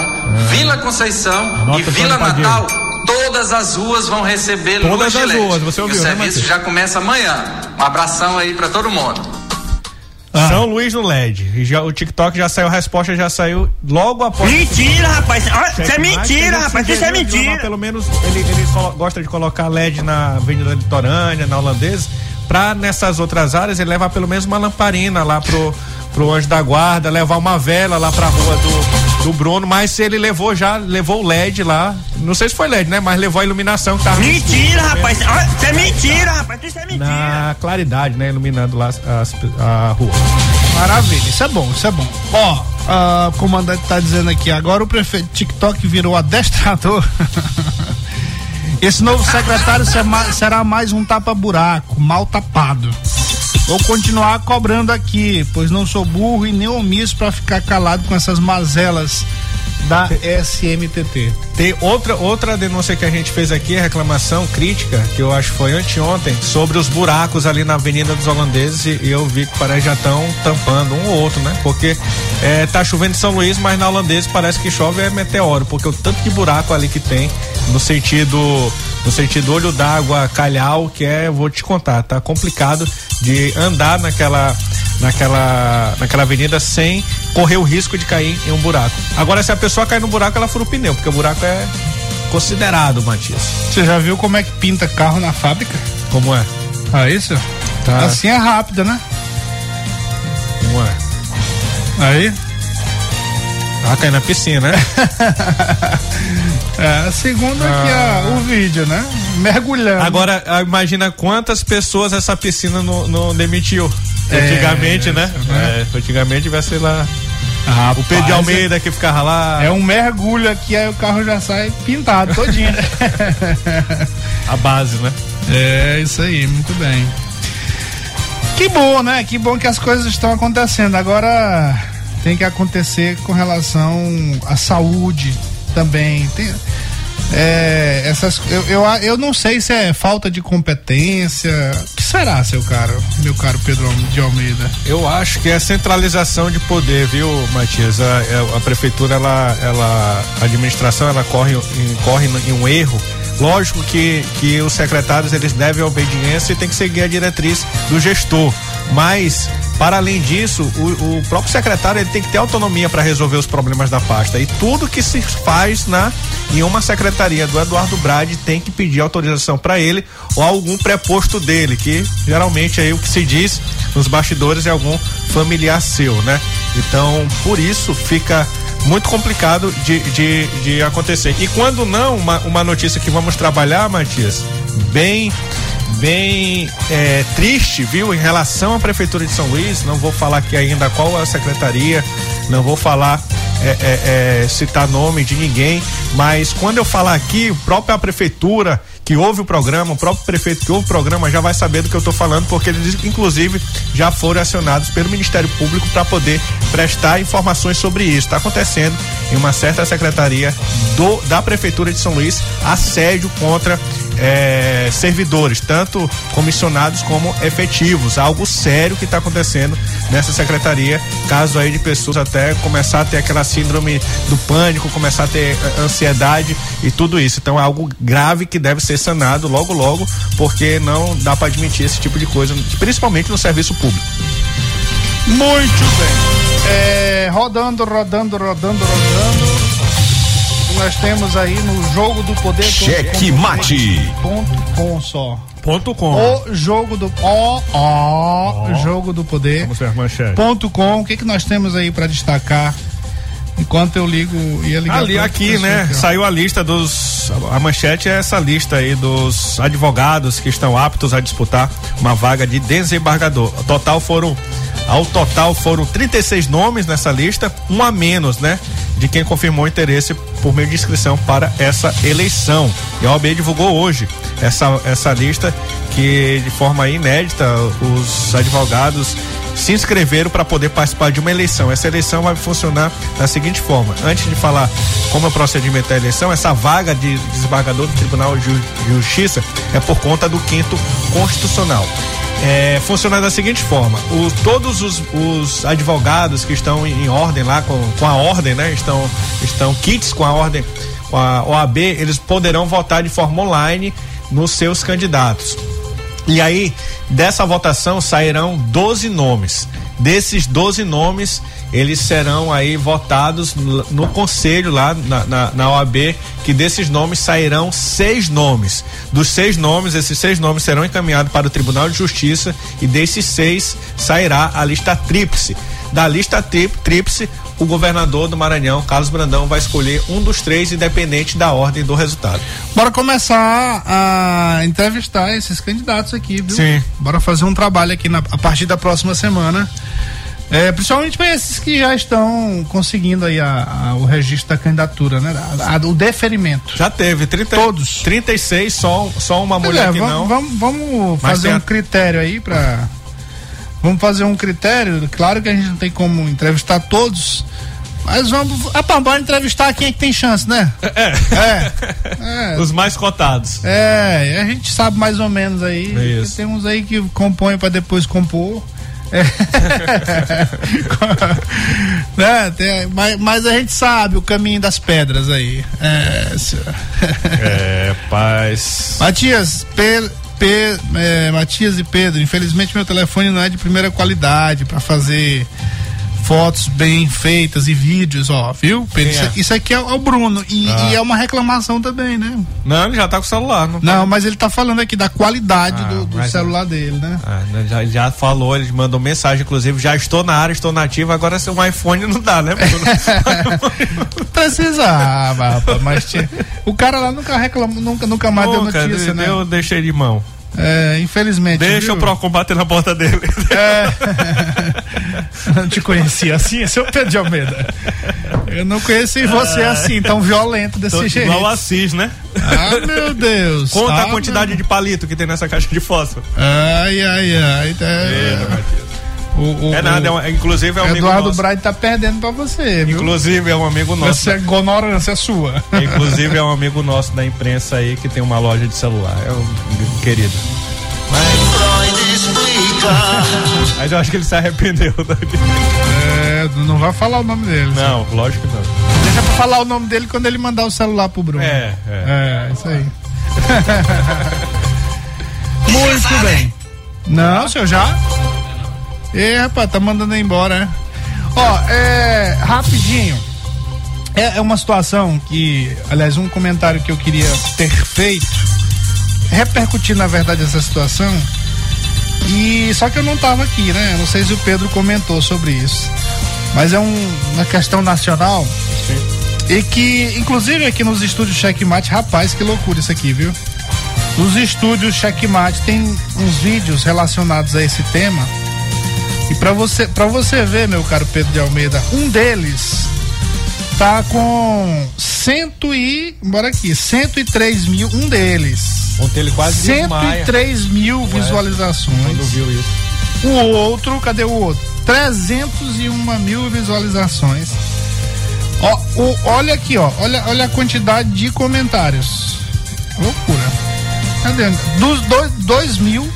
Speaker 10: Vila Conceição e Vila. Natal Todas as ruas vão receber
Speaker 4: Todas
Speaker 10: luz de
Speaker 4: as
Speaker 10: LED.
Speaker 4: ruas, você ouviu,
Speaker 10: e o
Speaker 4: né,
Speaker 10: serviço
Speaker 4: Matheus?
Speaker 10: já começa amanhã. Um abração aí pra todo mundo.
Speaker 4: São Luís no LED. E já, o TikTok já saiu, a resposta já saiu logo após.
Speaker 7: Mentira, rapaz. Ah, Isso é mentira, rapaz. Isso é
Speaker 4: de
Speaker 7: mentira.
Speaker 4: Pelo menos ele, ele gosta de colocar LED na Avenida Litorânea, na Holandesa, pra nessas outras áreas ele levar pelo menos uma lamparina lá pro, pro Anjo da Guarda, levar uma vela lá pra rua do, do Bruno, mas ele levou já, levou o LED lá, não sei se foi LED, né, mas levou a iluminação que tava
Speaker 7: Mentira,
Speaker 4: escuro,
Speaker 7: rapaz. Ah, Isso é mentira, rapaz. Isso é mentira.
Speaker 4: na claridade, né, iluminando lá as- as- a rua.
Speaker 1: Maravilha, isso é bom, isso é bom. Ó, a- o comandante tá dizendo aqui, agora o prefeito TikTok virou adestrador. Esse novo secretário será mais um tapa-buraco, mal tapado. Vou continuar cobrando aqui, pois não sou burro e nem omisso pra ficar calado com essas mazelas da SMTT.
Speaker 4: Tem outra, outra denúncia que a gente fez aqui, reclamação crítica, que eu acho foi anteontem, sobre os buracos ali na Avenida dos Holandeses e eu vi que parece já estão tampando um ou outro, né? Porque é, tá chovendo em São Luís, mas na Holandesa parece que chove é meteoro, porque o tanto de buraco ali que tem no sentido no sentido olho d'água, calhau, que é, vou te contar, tá complicado de andar naquela naquela naquela avenida sem correr o risco de cair em um buraco. Agora se a pessoa cair no buraco, ela fura o pneu, porque o buraco é considerado, Matias.
Speaker 1: Você já viu como é que pinta carro na fábrica?
Speaker 4: Como é?
Speaker 1: Ah, isso?
Speaker 4: Tá.
Speaker 1: Assim é rápido, né?
Speaker 4: Como é?
Speaker 1: Aí.
Speaker 4: Ah, cai na piscina, né?
Speaker 1: é, segundo aqui
Speaker 4: Ah.
Speaker 1: ó, o vídeo, né? Mergulhando.
Speaker 4: Agora, ah, imagina quantas pessoas essa piscina não, não demitiu.
Speaker 1: É,
Speaker 4: Antigamente, né?
Speaker 1: né?
Speaker 4: É, antigamente vai ser lá.
Speaker 1: Rapaz,
Speaker 4: o Pedro de Almeida que ficava lá.
Speaker 1: É um mergulho aqui, aí o carro já sai pintado todinho.
Speaker 4: A base, né?
Speaker 1: É, isso aí, muito bem. Que bom, né? Que bom que as coisas estão acontecendo. Agora tem que acontecer com relação à saúde também. Tem, é, essas, eu, eu, eu não sei se é falta de competência. O que será, seu caro, meu caro Pedro de Almeida?
Speaker 4: Eu acho que é centralização de poder, viu, Matias? A, a prefeitura, ela, ela, a administração, ela corre, em, corre em um erro. Lógico que, que os secretários eles devem obediência e tem que seguir a diretriz do gestor. Mas, para além disso, o, o próprio secretário ele tem que ter autonomia para resolver os problemas da pasta. E tudo que se faz na em uma secretaria do Eduardo Brade tem que pedir autorização para ele ou algum preposto dele, que geralmente aí o que se diz nos bastidores é algum familiar seu, né? Então, por isso fica muito complicado de, de, de acontecer. E quando não, uma, uma notícia que vamos trabalhar, Matias, bem bem é, triste, viu, em relação à prefeitura de São Luís. Não vou falar aqui ainda qual é a secretaria, não vou falar é, é, é, citar nome de ninguém, mas quando eu falar aqui, o próprio a prefeitura que ouve o programa, o próprio prefeito que ouve o programa já vai saber do que eu estou falando, porque eles inclusive já foram acionados pelo Ministério Público para poder prestar informações sobre isso. Está acontecendo em uma certa secretaria do da prefeitura de São Luís assédio contra é, servidores, tanto comissionados como efetivos. Algo sério que está acontecendo nessa secretaria. Caso aí de pessoas até começar a ter aquela síndrome do pânico, começar a ter eh, ansiedade e tudo isso. Então é algo grave que deve ser sanado logo, logo, porque não dá para admitir esse tipo de coisa, principalmente no serviço público.
Speaker 1: Muito bem. É, rodando, rodando, rodando, rodando. Nós temos aí no jogo do poder.
Speaker 2: Cheque mate.
Speaker 1: Ponto com só.
Speaker 4: Ponto com.
Speaker 1: O jogo do. Ó, ó, jogo do poder.
Speaker 4: Vamos ver manchete.
Speaker 1: Ponto com. O que, que nós temos aí para destacar? Enquanto eu ligo, ia ligar
Speaker 4: Ali aqui, né?
Speaker 1: aqui.
Speaker 4: Saiu a lista dos. A manchete é essa lista aí dos advogados que estão aptos a disputar uma vaga de desembargador. Total foram. Ao total foram 36 nomes nessa lista, um a menos, né? De quem confirmou interesse por meio de inscrição para essa eleição. E a OAB divulgou hoje essa, essa lista que, de forma inédita, os advogados se inscreveram para poder participar de uma eleição. Essa eleição vai funcionar da seguinte forma: antes de falar como é o procedimento da eleição, essa vaga de desembargador do Tribunal de Ju- de Justiça é por conta do quinto constitucional. É, da seguinte forma: o- todos os, os advogados que estão em, em ordem lá com, com a ordem, né? Estão, estão kits com a ordem, com a OAB, eles poderão votar de forma online nos seus candidatos. E aí, dessa votação sairão 12 nomes. Desses 12 nomes, eles serão aí votados no, conselho lá na, na, na OAB, que desses nomes sairão seis nomes. Dos seis nomes, esses seis nomes serão encaminhados para o Tribunal de Justiça e desses seis sairá a lista tríplice. Da lista tríplice, o governador do Maranhão, Carlos Brandão, vai escolher um dos três, independente da ordem do resultado.
Speaker 1: Bora começar a entrevistar esses candidatos aqui, viu?
Speaker 4: Sim.
Speaker 1: Bora fazer um trabalho aqui na- a partir da próxima semana. É, principalmente para esses que já estão conseguindo aí a- a- o registro da candidatura, né? A- a- o deferimento.
Speaker 4: Já teve 30,
Speaker 1: Todos.
Speaker 4: 36, só, só uma mulher
Speaker 1: é,
Speaker 4: que
Speaker 1: vamos,
Speaker 4: não.
Speaker 1: Vamos, vamos fazer um critério aí para. Vamos fazer um critério. Claro que a gente não tem como entrevistar todos. Mas vamos. Ah, pá, bora entrevistar quem é que tem chance, né? É. É.
Speaker 4: Os mais cotados.
Speaker 1: É, a gente sabe mais ou menos aí.
Speaker 4: Isso.
Speaker 1: que Tem uns aí que compõem para depois compor. É. né? tem- mas, mas a gente sabe o caminho das pedras aí. É.
Speaker 4: É, paz.
Speaker 1: Matias, Pe- Pe- é, Matias e Pedro, infelizmente meu telefone não é de primeira qualidade para fazer fotos bem feitas e vídeos, ó, viu? Pedro?
Speaker 4: Quem é?
Speaker 1: Isso, isso aqui é, o Bruno. E,
Speaker 4: Ah.
Speaker 1: e é uma reclamação também, né?
Speaker 4: Não, ele já tá com o celular. Não,
Speaker 1: Não, mas ele tá falando aqui da qualidade
Speaker 4: Ah,
Speaker 1: do, do celular dele, né?
Speaker 4: Ah, né, já, já falou, ele mandou mensagem, inclusive, já estou na área, estou nativo, agora seu iPhone não dá, né, Bruno?
Speaker 1: Precisava, mas tinha- o cara lá nunca reclamou, nunca, nunca mais deu
Speaker 4: Nunca,
Speaker 1: notícia, né?
Speaker 4: Eu deixei de mão.
Speaker 1: É, infelizmente.
Speaker 4: Deixa
Speaker 1: viu?
Speaker 4: o Procon bater na porta dele.
Speaker 1: É. não te conhecia assim, seu Pedro de Almeida. Eu não conheci você assim, tão violento desse
Speaker 4: Tô
Speaker 1: jeito.
Speaker 4: Igual o Assis, né?
Speaker 1: Ah, meu Deus.
Speaker 4: Conta
Speaker 1: tá,
Speaker 4: a quantidade de palito que tem nessa caixa de fósforo.
Speaker 1: Ai, ai, ai. É, o, o-
Speaker 4: é nada, é um- inclusive é um amigo
Speaker 1: Eduardo
Speaker 4: nosso.
Speaker 1: Braide tá perdendo pra você, viu?
Speaker 4: Inclusive é um amigo nosso.
Speaker 1: Essa ignorância é sua.
Speaker 4: Inclusive é um amigo nosso da imprensa aí que tem uma loja de celular. É um querido. Mas, mas eu acho que ele se arrependeu.
Speaker 1: É, não vai falar o nome dele.
Speaker 4: Não, lógico que não.
Speaker 1: Deixa pra falar o nome dele quando ele mandar o celular pro Bruno.
Speaker 4: É,
Speaker 1: é. É, isso aí. Muito bem. Não, senhor já? Ê, rapaz, tá mandando embora, né? Ó, é. Rapidinho. É, é uma situação que, aliás, um comentário que eu queria ter feito, repercutir, na verdade, essa situação. E só que eu não tava aqui, né? Não sei se o Pedro comentou sobre isso. Mas é um, uma questão nacional. E que, inclusive aqui nos estúdios Checkmate, rapaz, que loucura isso aqui, viu? Nos estúdios Checkmate tem uns vídeos relacionados a esse tema. E para você, para você ver, meu caro Pedro de Almeida, um deles tá com cento e, bora aqui, 103 mil, um deles.
Speaker 4: Ontem ele quase
Speaker 1: 103 mil visualizações.
Speaker 4: Quando viu isso.
Speaker 1: O outro, cadê o outro? 301 mil visualizações. Ó, o- olha aqui, ó. Olha, olha a quantidade de comentários. Loucura. Cadê? Dos dois, dois mil.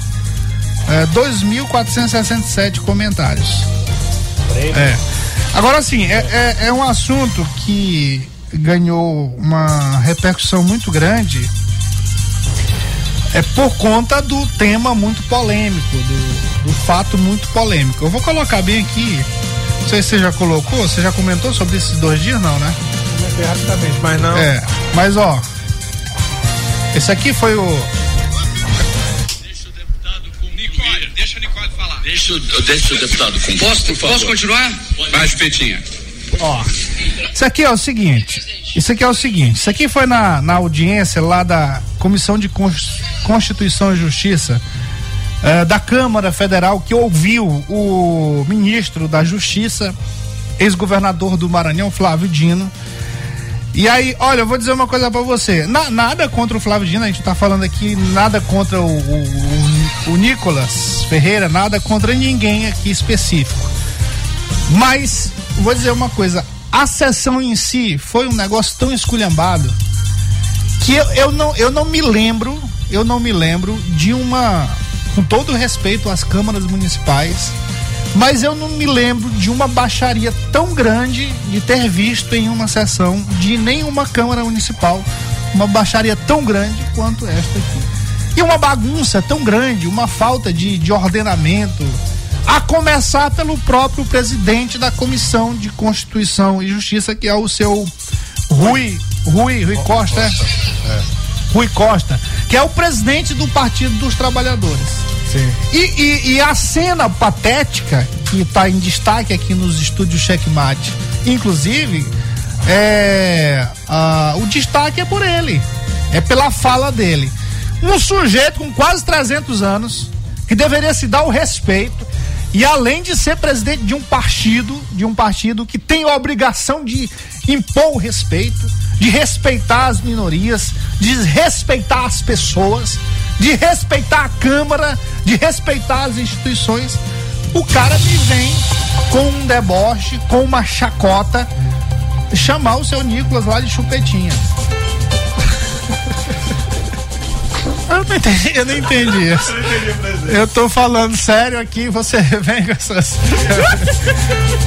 Speaker 1: É, 2.467 comentários. É. Agora assim, é, é, é um assunto que ganhou uma repercussão muito grande é por conta do tema muito polêmico, do, do fato muito polêmico. Eu vou colocar bem aqui. Não sei se você já colocou, você já comentou sobre esses dois dias, não, né?
Speaker 4: Comentei rapidamente, mas não.
Speaker 1: É, mas ó. Esse aqui foi o.
Speaker 11: Deixa, o- deixa o deputado com Posso, posso continuar? Vai, Chupetinha.
Speaker 1: Ó. Isso aqui é o seguinte. Isso aqui é o seguinte. Isso aqui foi na, na audiência lá da Comissão de Cons- Constituição e Justiça eh, da Câmara Federal que ouviu o ministro da Justiça, ex-governador do Maranhão, Flávio Dino. E aí, olha, eu vou dizer uma coisa pra você. Na- nada contra o Flávio Dino, a gente tá falando aqui nada contra o, o, o- o Nicolas Ferreira, nada contra ninguém aqui específico. Mas, vou dizer uma coisa, a sessão em si foi um negócio tão esculhambado que eu, eu, não, eu não me lembro, eu não me lembro de uma, com todo respeito às câmaras municipais, mas eu não me lembro de uma baixaria tão grande de ter visto em uma sessão de nenhuma Câmara Municipal uma baixaria tão grande quanto esta aqui. E uma bagunça tão grande, uma falta de, de ordenamento, a começar pelo próprio presidente da Comissão de Constituição e Justiça, que é o seu Rui, Rui, Rui Costa, é? Rui Costa, que é o presidente do Partido dos Trabalhadores.
Speaker 4: Sim.
Speaker 1: E, e- e a cena patética que está em destaque aqui nos estúdios Checkmate, inclusive, é, o destaque é por ele, é pela fala dele. Um sujeito com quase 300 anos, que deveria se dar o respeito, e além de ser presidente de um partido, de um partido que tem a obrigação de impor o respeito, de respeitar as minorias, de respeitar as pessoas, de respeitar a Câmara, de respeitar as instituições, o cara me vem com um deboche, com uma chacota, chamar o seu Nicolas lá de chupetinha. Eu não entendi, eu não entendi. Eu tô falando sério aqui, você vem com essas.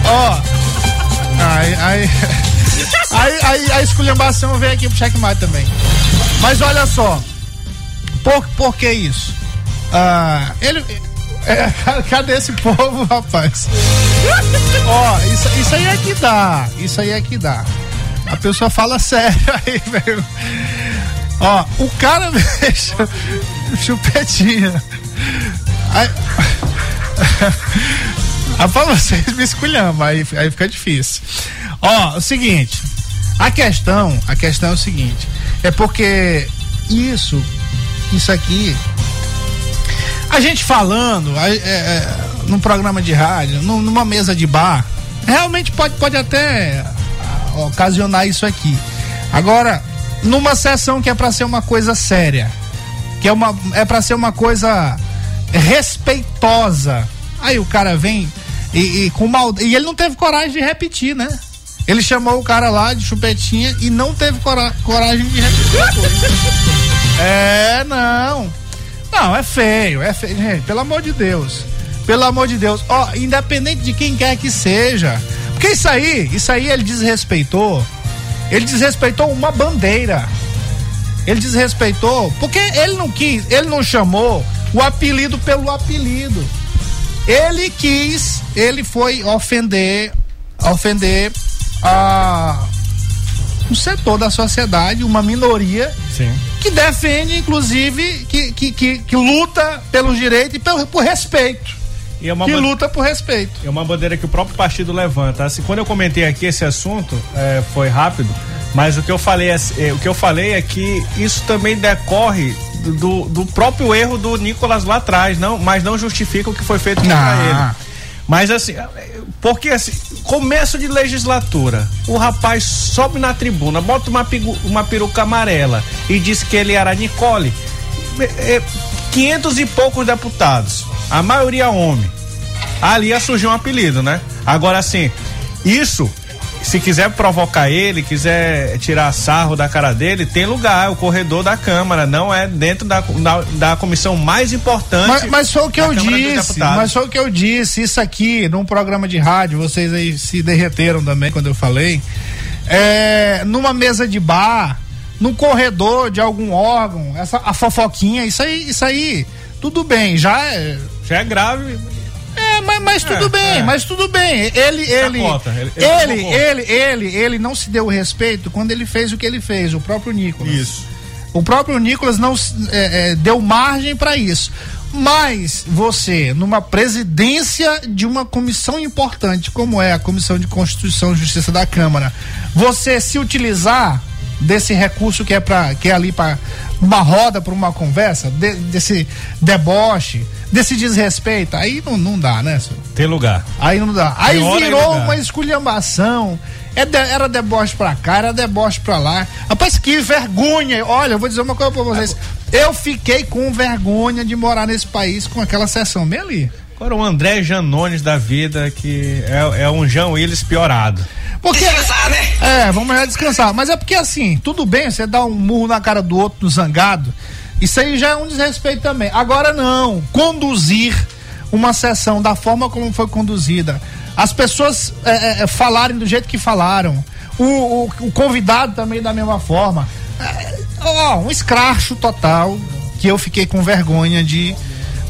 Speaker 1: Ó. aí, aí, aí, aí a esculhambação vem aqui pro checkmate também. Mas olha só. Por, por que isso? Ah, ele, É, cadê esse povo, rapaz? Ó, isso, isso aí é que dá. Isso aí é que dá. A pessoa fala sério aí, velho. Ó, o cara deixa chupetinha. Aí, Rapaz, vocês me esculham, aí, aí fica difícil. Ó, o seguinte, a questão, a questão é o seguinte, é porque isso, isso aqui, a gente falando, é, é, num programa de rádio, num, numa mesa de bar, realmente pode, pode até ocasionar isso aqui. Agora, numa sessão que é para ser uma coisa séria, que é uma é para ser uma coisa respeitosa. Aí o cara vem e, e com mal e ele não teve coragem de repetir, né? Ele chamou o cara lá de chupetinha e não teve cora coragem de repetir. É, não. Não, é feio, é feio, gente, pelo amor de Deus. Pelo amor de Deus. Ó, independente de quem quer que seja. Porque isso aí, isso aí ele desrespeitou. Ele desrespeitou uma bandeira. Ele desrespeitou porque ele não quis, ele não chamou o apelido pelo apelido. Ele quis, ele foi ofender, ofender a um setor da sociedade, uma minoria
Speaker 4: Sim.
Speaker 1: Que defende, inclusive, que, que, que, que luta pelos direitos e por, por respeito.
Speaker 4: E é uma
Speaker 1: que luta por respeito.
Speaker 4: É uma bandeira que o próprio partido levanta. Assim, quando eu comentei aqui esse assunto, é, foi rápido, mas o que eu falei é, é, o que eu falei é que isso também decorre do, do próprio erro do Nicolas lá atrás, não, mas não justifica o que foi feito contra
Speaker 1: Não.
Speaker 4: ele. Mas assim, porque assim, começo de legislatura, o rapaz sobe na tribuna, bota uma, uma peruca amarela e diz que ele era Nicole. É, é, 500 e poucos deputados, a maioria homem. Ali ia surgir um apelido, né? Agora assim, isso, se quiser provocar ele, quiser tirar sarro da cara dele, tem lugar, é o corredor da Câmara, não é dentro da, da, da comissão mais importante.
Speaker 1: Mas, mas foi o que eu
Speaker 4: Câmara
Speaker 1: disse, mas foi o que eu disse, isso aqui num programa de rádio, vocês aí se derreteram também quando eu falei. É, numa mesa de bar, num corredor de algum órgão, essa a fofoquinha, isso aí, isso aí, tudo bem, já é,
Speaker 4: já é grave.
Speaker 1: É, mas, mas tudo
Speaker 4: É,
Speaker 1: bem,
Speaker 4: é.
Speaker 1: mas tudo bem. Ele, ele,
Speaker 4: conta, ele- ele
Speaker 1: ele, ele, ele, ele não se deu o respeito quando ele fez o que ele fez, o próprio Nicolas.
Speaker 4: Isso.
Speaker 1: O próprio Nicolas não é, é, deu margem para isso. Mas você, numa presidência de uma comissão importante, como é a Comissão de Constituição e Justiça da Câmara, você se utilizar desse recurso que é para que é ali para uma roda, para uma conversa, de- desse deboche, desse desrespeito, aí não, não dá, né, senhor?
Speaker 4: Tem lugar.
Speaker 1: Aí não dá. Aí virou uma esculhambação. É de- era deboche pra cá, era deboche pra lá. Rapaz, que vergonha. Olha, eu vou dizer uma coisa pra vocês. Eu fiquei com vergonha de morar nesse país com aquela sessão bem ali.
Speaker 4: Agora o André Janones da vida, que é, é um João Willis piorado.
Speaker 1: Porque, É, vamos já descansar. Mas é porque assim, tudo bem, você dá um murro na cara do outro, do zangado. Isso aí já é um desrespeito também. Agora não, conduzir uma sessão da forma como foi conduzida. As pessoas é, é, é, falarem do jeito que falaram. O, o- o convidado também da mesma forma. É, ó, um escracho total que eu fiquei com vergonha de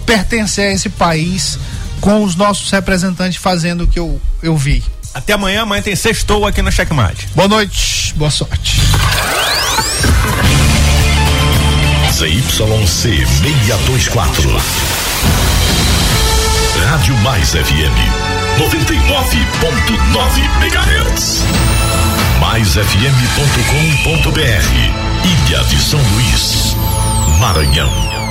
Speaker 1: pertencer a esse país com os nossos representantes fazendo o que eu, eu vi.
Speaker 4: Até amanhã, amanhã tem sextou aqui no Checkmate.
Speaker 1: Boa noite, boa sorte.
Speaker 2: ZYC 624. Rádio Mais FM 99.9 MHz. MaisFM.com.br Ilha de São Luís, Maranhão.